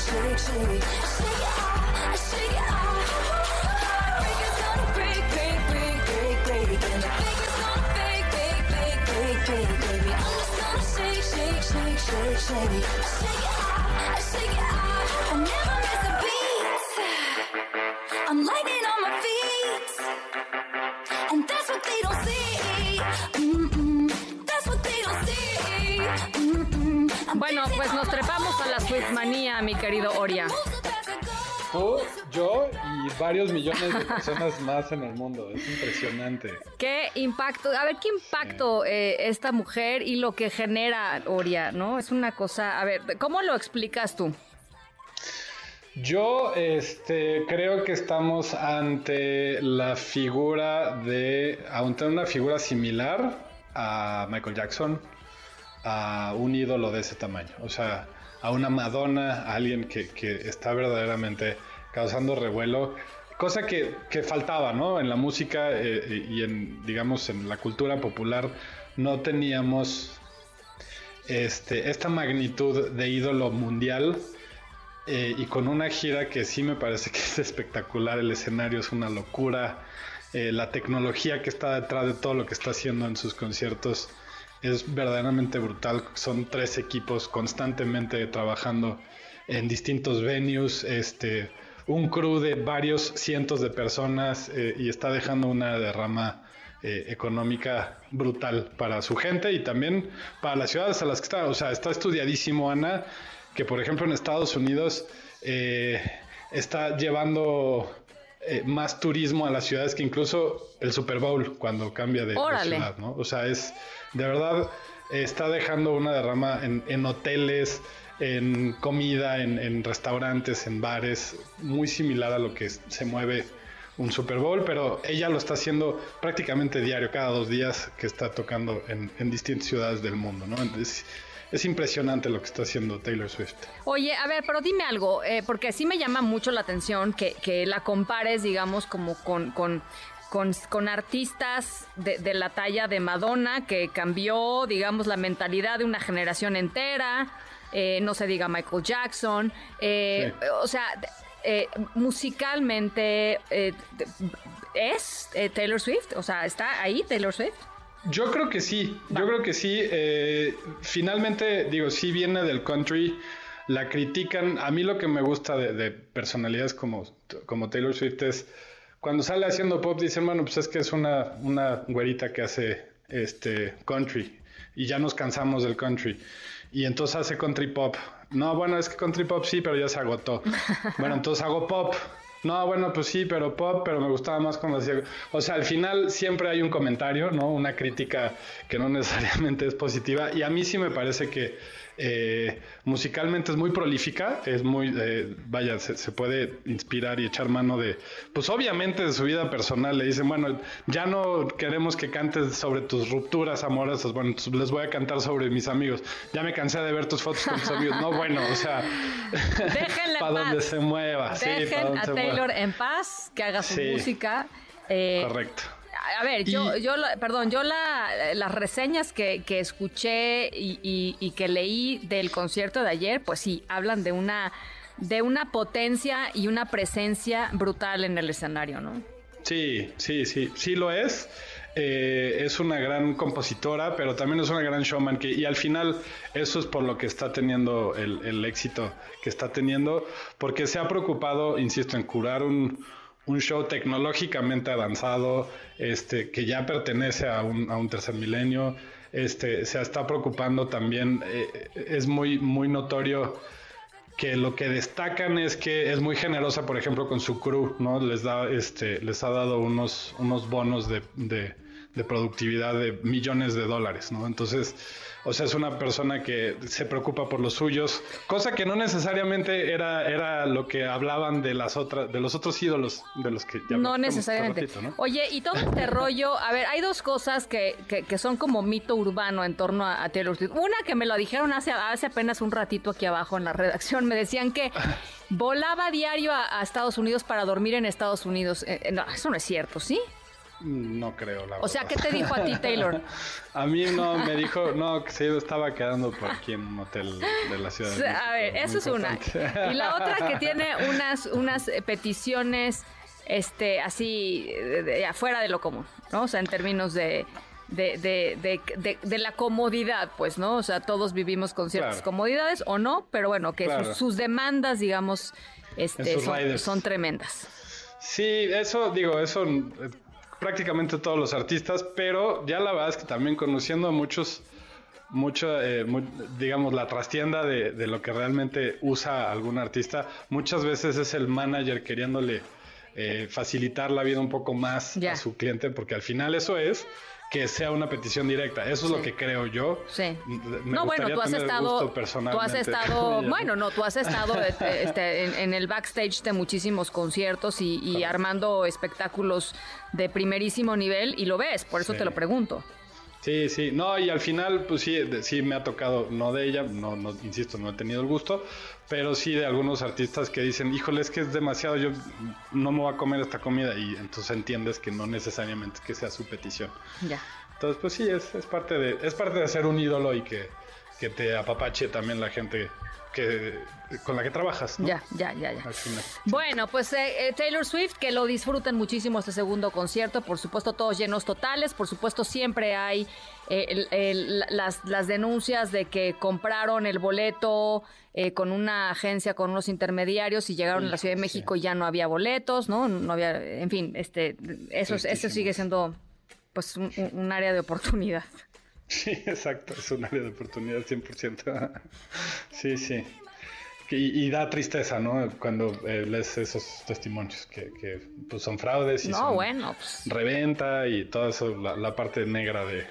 shake, it shake it gonna break, break, break, break, gonna break, break, break, break, baby. I'm just gonna shake, shake, shake, shake, shake, shake it shake it. I never miss a beat. I'm lightning on my feet, and that's what they don't see. Pues nos trepamos a la Swiftmanía, mi querido Oria. Tú, yo y varios millones de personas más en el mundo. Es impresionante. Qué impacto. A ver, qué impacto eh, esta mujer y lo que genera Oria, ¿no? Es una cosa. A ver, ¿cómo lo explicas tú? Yo este, creo que estamos ante la figura de, ante una figura similar a Michael Jackson, a un ídolo de ese tamaño. O sea, a una Madonna, a alguien que, está verdaderamente causando revuelo. Cosa que, faltaba, ¿no? En la música eh, y en, digamos, en la cultura popular no teníamos este, esta magnitud de ídolo mundial eh, y con una gira que sí me parece que es espectacular, el escenario es una locura, eh, la tecnología que está detrás de todo lo que está haciendo en sus conciertos es verdaderamente brutal. Son tres equipos constantemente trabajando en distintos venues, este, un crew de varios cientos de personas eh, y está dejando una derrama eh, económica brutal para su gente y también para las ciudades a las que está. O sea, está estudiadísimo, Ana, que por ejemplo en Estados Unidos eh, está llevando más turismo a las ciudades que incluso el Super Bowl cuando cambia de, de ciudad, ¿no? O sea, es de verdad está dejando una derrama en, hoteles, en comida, en, restaurantes, en bares, muy similar a lo que se mueve un Super Bowl, pero ella lo está haciendo prácticamente diario, cada dos días que está tocando en, distintas ciudades del mundo, ¿no? Entonces, es impresionante lo que está haciendo Taylor Swift. Oye, a ver, pero dime algo, eh, porque sí me llama mucho la atención que, la compares, digamos, como con con, artistas de, la talla de Madonna, que cambió, digamos, la mentalidad de una generación entera, eh, no se diga Michael Jackson, eh, o sea, eh, musicalmente es Taylor Swift, o sea, ¿está ahí Taylor Swift? Yo creo que sí, yo creo que sí. finalmente, digo, sí viene del country, la critican. A mí lo que me gusta de, de personalidades como, como Taylor Swift es cuando sale haciendo pop dicen, bueno, pues es que es una, una güerita que hace este country y ya nos cansamos del country. Y entonces hace country pop. No, bueno, es que country pop sí, pero ya se agotó. Bueno, entonces hago pop. No, bueno, pues sí, pero pop, pero me gustaba más cuando hacía... O sea, al final siempre hay un comentario, ¿no? Una crítica que no necesariamente es positiva. Y a mí sí me parece que eh, musicalmente es muy prolífica, es muy, eh, vaya, se, puede inspirar y echar mano de, pues obviamente de su vida personal. Le dicen, bueno, ya no queremos que cantes sobre tus rupturas amorosas, bueno, les voy a cantar sobre mis amigos. Ya me cansé de ver tus fotos con tus amigos. No, bueno, o sea, para donde se mueva. Dejen a Taylor en paz, que haga su música. Eh, Correcto a ver, yo, yo, perdón, yo las reseñas que, escuché y, que leí del concierto de ayer, pues sí, hablan de una, de una potencia y una presencia brutal en el escenario, ¿no? Sí, sí, sí, sí lo es. eh, es una gran compositora, pero también es una gran showman. Que, y al final, eso es por lo que está teniendo el, éxito que está teniendo, porque se ha preocupado, insisto, en curar un, show tecnológicamente avanzado, este, que ya pertenece a un, un tercer milenio. Este, se está preocupando también, eh, es muy, muy notorio que lo que destacan es que es muy generosa, por ejemplo, con su crew, ¿no? Les da, este, les ha dado unos, unos bonos de, de productividad de millones de dólares, ¿no? Entonces, o sea, es una persona que se preocupa por los suyos, cosa que no necesariamente era, era lo que hablaban de las otras, de los otros ídolos de los que ya No necesariamente. Oye, y todo este rollo, a ver, hay dos cosas que, que, son como mito urbano en torno a, Taylor Swift. Una que me lo dijeron hace, hace apenas un ratito aquí abajo en la redacción, me decían que volaba diario a, Estados Unidos para dormir en Estados Unidos. Eh, eh, no, eso no es cierto, ¿sí? No creo, la O sea, ¿qué te dijo a ti, Taylor? a mí no, me dijo, no, que se estaba quedando por aquí en un hotel de la ciudad de A ver, eso es una. Y la otra que tiene unas, unas eh, peticiones este, así, de, afuera de lo común, ¿no? O sea, en términos de, de, de, de, la comodidad, pues, ¿no? O sea, todos vivimos con ciertas comodidades o no, pero bueno, que sus, demandas, digamos, este, son, son, tremendas. Sí, eso, digo, eso prácticamente todos los artistas, pero ya la verdad es que también conociendo a muchos, mucho, eh, digamos, la trastienda de, de, lo que realmente usa algún artista, muchas veces es el manager queriéndole eh, facilitar la vida un poco más a su cliente, porque al final eso es que sea una petición directa. Eso es lo que creo yo. Sí. no, bueno, tú has estado, tú has estado, bueno, no, tú has estado este, este, en, el backstage de muchísimos conciertos y, armando espectáculos de primerísimo nivel y lo ves, por eso te lo pregunto. Sí, sí, no, y al final, pues sí, sí me ha tocado, no de ella, no, no, insisto, no he tenido el gusto, pero sí de algunos artistas que dicen, híjole, es que es demasiado, yo no me voy a comer esta comida, y entonces entiendes que no necesariamente que sea su petición. Ya. Entonces, pues sí, es, es parte de, es parte de ser un ídolo y que, que te apapache también la gente que con la que trabajas. ¿no? Ya, ya, ya, ya. Bueno, pues eh, eh, Taylor Swift, que lo disfruten muchísimo este segundo concierto, por supuesto todos llenos totales, por supuesto siempre hay eh, las, las, denuncias de que compraron el boleto con una agencia, con unos intermediarios y llegaron a la Ciudad de México y ya no había boletos, ¿no? No había, en fin, este, eso, eso sigue siendo pues un área de oportunidad. Sí, exacto, es un área de oportunidad 100%. sí, sí. Y, da tristeza, ¿no? Cuando eh, lees esos testimonios que, pues, son fraudes y no, bueno, pues. reventa y toda eso, la, parte negra de,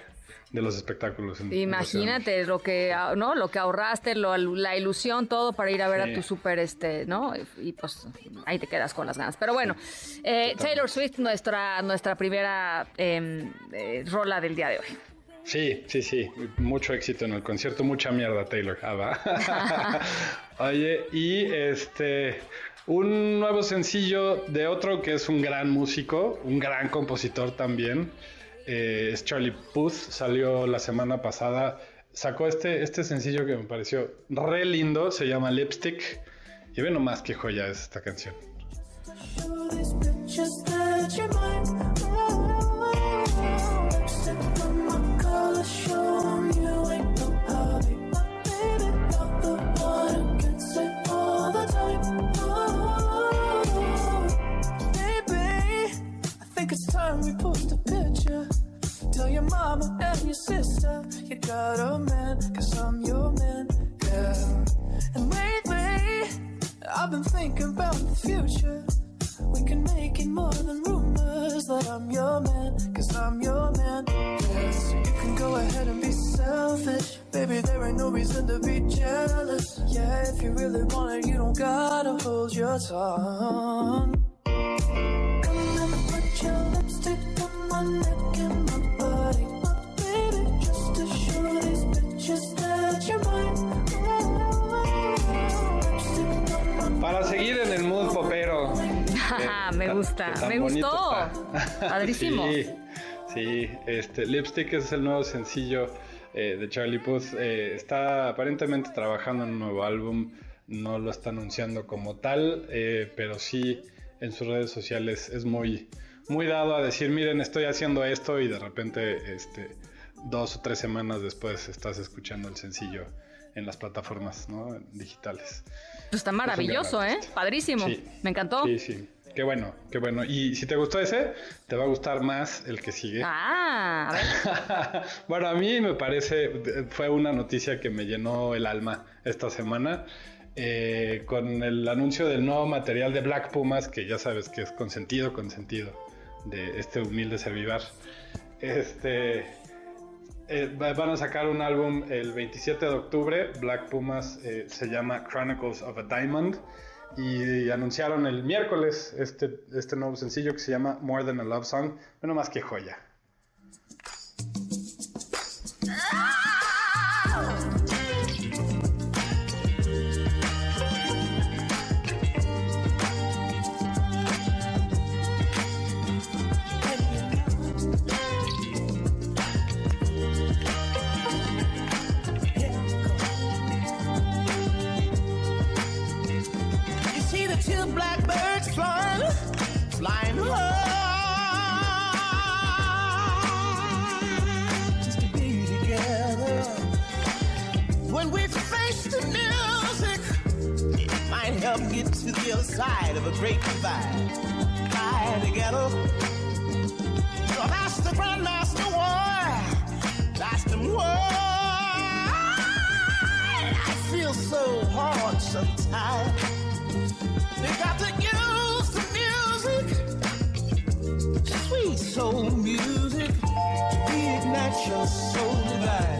los espectáculos. Imagínate lo que, ¿no? Lo que ahorraste, la ilusión, todo para ir a ver a tu super, este, ¿no? Y, pues ahí te quedas con las ganas. Pero bueno, eh, Taylor Swift, nuestra, nuestra primera em, eh, rola del día de hoy. Sí, sí, sí. Mucho éxito en el concierto, mucha mierda, Taylor. Ah, Oye, y este. Un nuevo sencillo de otro que es un gran músico, un gran compositor también. Eh, es Charlie Puth. Salió la semana pasada. Sacó este, este sencillo que me pareció re lindo. Se llama Lipstick. Y ve nomás qué joya es esta canción. More than rumors that I'm your man, cause I'm your man, yeah. So you can go ahead and be selfish. Baby, there ain't no reason to be jealous. Yeah, if you really want it, you don't gotta hold your tongue. Me gusta, me gustó. Padrísimo. Sí, sí, este Lipstick es el nuevo sencillo eh, de Charlie Puth. Eh, está aparentemente trabajando en un nuevo álbum. No lo está anunciando como tal, eh, pero sí en sus redes sociales es muy muy dado a decir, miren, estoy haciendo esto y de repente, este, dos o tres semanas después estás escuchando el sencillo en las plataformas digitales. Pues está maravilloso, ¿eh? Padrísimo. Me encantó. Sí, sí. Qué bueno, qué bueno. Y si te gustó ese, te va a gustar más el que sigue. Ah, a ver. bueno, a mí me parece, fue una noticia que me llenó el alma esta semana. Eh, con el anuncio del nuevo material de Black Pumas, que ya sabes que es consentido, consentido de este humilde servivar. Este, eh, van a sacar un álbum el 27 de octubre. Black Pumas eh, se llama Chronicles of a Diamond. Y anunciaron el miércoles este, este nuevo sencillo que se llama More Than a Love Song. Bueno, más que joya. Side of a great divide. Fly together. The Grandmaster. That's the. I feel so hard sometimes. They got to use the music. Sweet soul music. To reignite your soul divine.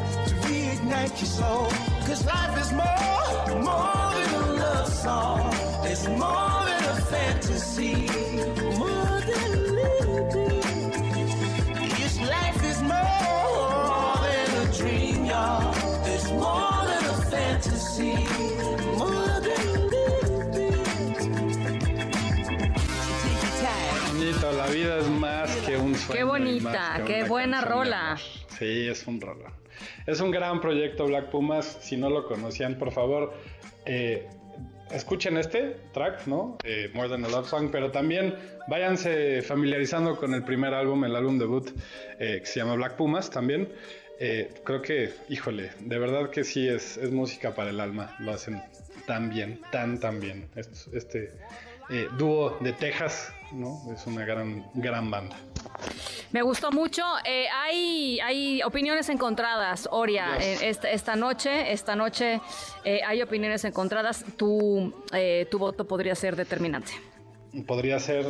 Reignite your soul. Cause life is more, more than a love song. It's more than a fantasy, more than a little This life is more than a dream, y'all. It's more than a fantasy, more than a little Bonito, la vida es más que un sueño. Qué bonita, qué buena rola. Sí, es un rola. Es un gran proyecto Black Pumas. Si no lo conocían, por favor, eh, escuchen este track, ¿no? Eh, More Than a Love Song, pero también váyanse familiarizando con el primer álbum, el álbum debut, eh, que se llama Black Pumas también. Eh, creo que, híjole, de verdad que sí es, es, música para el alma. Lo hacen tan bien, tan, tan bien. Este, dúo de Texas, ¿no? Es una gran, gran banda. Me gustó mucho. Eh, hay, hay opiniones encontradas, Oria, eh, esta, noche. Esta noche eh, hay opiniones encontradas. Tu, tu voto podría ser determinante. Podría ser,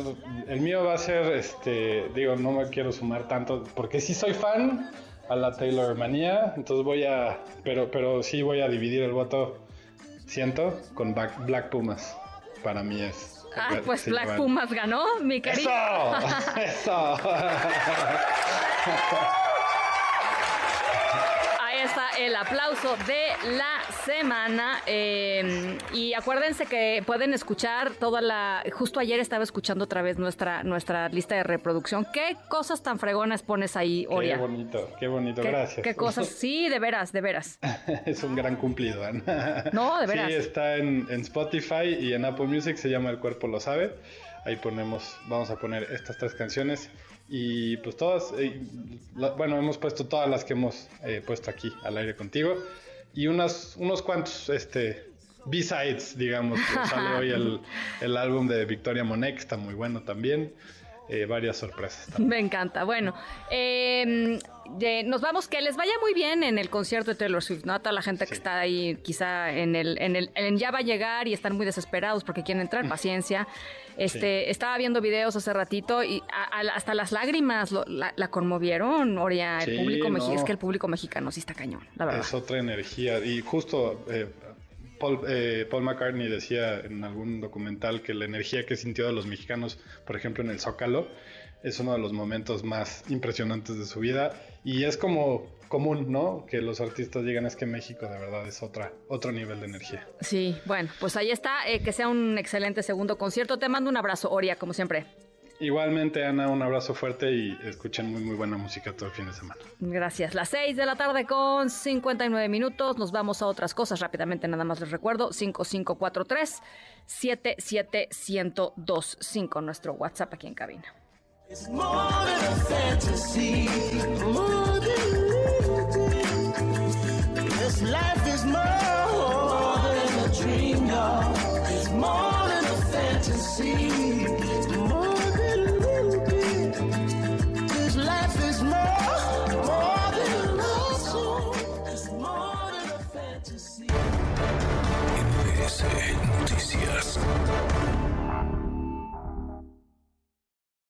el mío va a ser, este, digo, no me quiero sumar tanto, porque sí soy fan a la Taylor Manía, entonces voy a, pero, pero sí voy a dividir el voto, siento, con Black Pumas. Para mí es Ah, pues Black Pumas ganó, mi querido. ¡Eso! ¡Eso! está el aplauso de la semana. Em, y acuérdense que pueden escuchar toda la. Justo ayer estaba escuchando otra vez nuestra, nuestra lista de reproducción. ¿Qué cosas tan fregonas pones ahí, Oria? Qué bonito, qué bonito, gracias. Qué cosas, sí, de veras, de veras. es un gran cumplido, Ana. No, de veras. Sí, está en, en Spotify y en Apple Music, se llama El Cuerpo Lo Sabe. Ahí ponemos, vamos a poner estas tres canciones y pues todas, eh, bueno, hemos puesto todas las que hemos eh, puesto aquí al aire contigo. Y unas, unos cuantos este, B-sides, digamos. sale hoy el, el, álbum de Victoria Monet, que está muy bueno también. Eh, varias sorpresas. Me encanta. Bueno, em, nos vamos, que les vaya muy bien en el concierto de Taylor Swift, ¿no? A toda la gente que está ahí quizá en el, en el, en ya va a llegar y están muy desesperados porque quieren entrar, paciencia. Este, estaba viendo videos hace ratito y hasta las lágrimas la, conmovieron, Oria, el público mexicano, es que el público mexicano sí está cañón, la verdad. Es otra energía y justo eh, Paul, eh, Paul, McCartney decía en algún documental que la energía que sintió de los mexicanos, por ejemplo en el Zócalo, es uno de los momentos más impresionantes de su vida y es como común, ¿no? Que los artistas digan es que México de verdad es otra, otro nivel de energía. Sí, bueno, pues ahí está, eh, que sea un excelente segundo concierto. Te mando un abrazo, Oria, como siempre. Igualmente, Ana, un abrazo fuerte y escuchen muy, muy buena música todo el fin de semana. Gracias. Las 6 de la tarde con 59 minutos. Nos vamos a otras cosas rápidamente, nada más les recuerdo. 5543 77125, nuestro WhatsApp aquí en cabina. It's more than a fantasy,